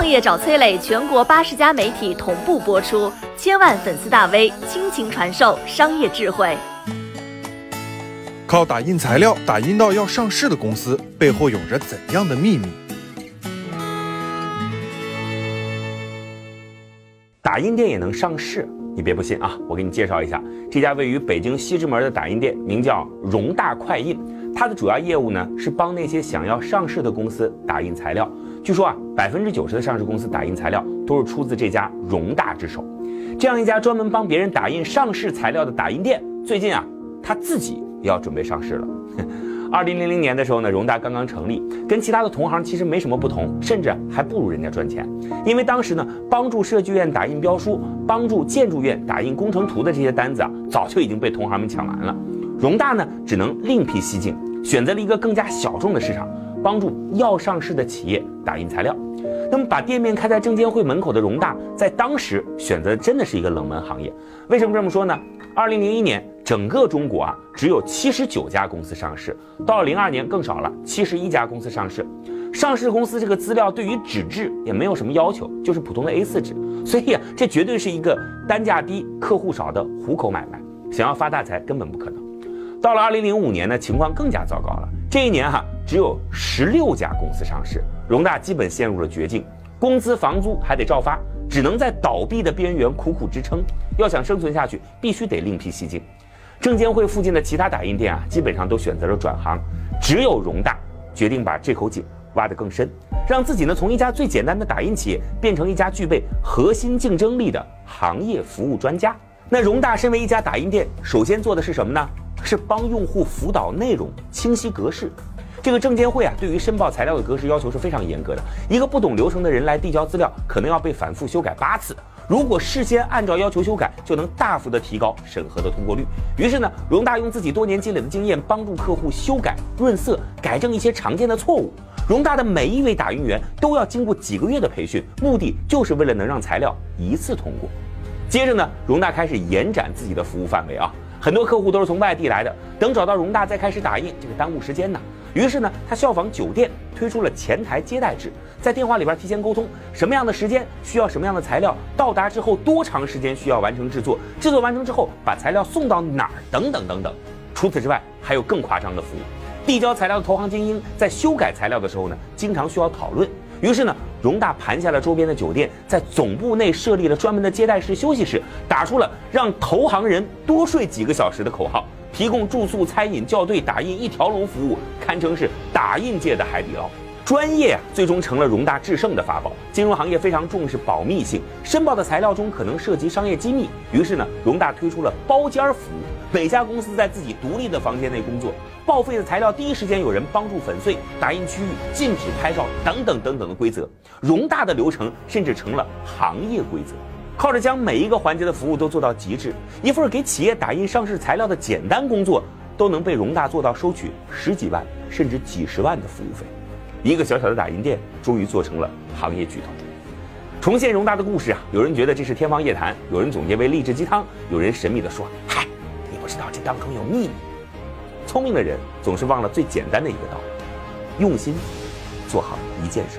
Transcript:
创业找崔磊，全国八十家媒体同步播出，千万粉丝大 V 倾情传授商业智慧。靠打印材料打印到要上市的公司，背后有着怎样的秘密？打印店也能上市？你别不信啊！我给你介绍一下，这家位于北京西直门的打印店，名叫荣大快印。它的主要业务呢是帮那些想要上市的公司打印材料。据说啊，百分之九十的上市公司打印材料都是出自这家荣大之手。这样一家专门帮别人打印上市材料的打印店，最近啊，他自己要准备上市了。二零零零年的时候呢，荣大刚刚成立，跟其他的同行其实没什么不同，甚至还不如人家赚钱。因为当时呢，帮助设计院打印标书，帮助建筑院打印工程图的这些单子啊，早就已经被同行们抢完了。荣大呢，只能另辟蹊径，选择了一个更加小众的市场，帮助要上市的企业打印材料。那么，把店面开在证监会门口的荣大，在当时选择真的是一个冷门行业。为什么这么说呢？二零零一年。整个中国啊，只有七十九家公司上市，到了零二年更少了，七十一家公司上市。上市公司这个资料对于纸质也没有什么要求，就是普通的 A4 纸，所以啊，这绝对是一个单价低、客户少的虎口买卖。想要发大财根本不可能。到了二零零五年呢，情况更加糟糕了。这一年哈，只有十六家公司上市，荣大基本陷入了绝境，工资房租还得照发，只能在倒闭的边缘苦苦支撑。要想生存下去，必须得另辟蹊径。证监会附近的其他打印店啊，基本上都选择了转行，只有荣大决定把这口井挖得更深，让自己呢从一家最简单的打印企业变成一家具备核心竞争力的行业服务专家。那荣大身为一家打印店，首先做的是什么呢？是帮用户辅导内容清晰格式。这个证监会啊，对于申报材料的格式要求是非常严格的，一个不懂流程的人来递交资料，可能要被反复修改八次。如果事先按照要求修改，就能大幅的提高审核的通过率。于是呢，荣大用自己多年积累的经验，帮助客户修改、润色、改正一些常见的错误。荣大的每一位打印员都要经过几个月的培训，目的就是为了能让材料一次通过。接着呢，荣大开始延展自己的服务范围啊，很多客户都是从外地来的，等找到荣大再开始打印，这个耽误时间呢。于是呢，他效仿酒店推出了前台接待制，在电话里边提前沟通什么样的时间需要什么样的材料，到达之后多长时间需要完成制作，制作完成之后把材料送到哪儿等等等等。除此之外，还有更夸张的服务，递交材料的投行精英在修改材料的时候呢，经常需要讨论。于是呢，荣大盘下了周边的酒店，在总部内设立了专门的接待室、休息室，打出了让投行人多睡几个小时的口号。提供住宿、餐饮、校对、打印一条龙服务，堪称是打印界的海底捞。专业，最终成了荣大制胜的法宝。金融行业非常重视保密性，申报的材料中可能涉及商业机密。于是呢，荣大推出了包间服务，每家公司在自己独立的房间内工作，报废的材料第一时间有人帮助粉碎，打印区域禁止拍照等等等等的规则。荣大的流程甚至成了行业规则。靠着将每一个环节的服务都做到极致，一份给企业打印上市材料的简单工作，都能被荣大做到收取十几万甚至几十万的服务费。一个小小的打印店，终于做成了行业巨头。重现荣大的故事啊，有人觉得这是天方夜谭，有人总结为励志鸡汤，有人神秘地说：“嗨，你不知道这当中有秘密。”聪明的人总是忘了最简单的一个道理：用心做好一件事。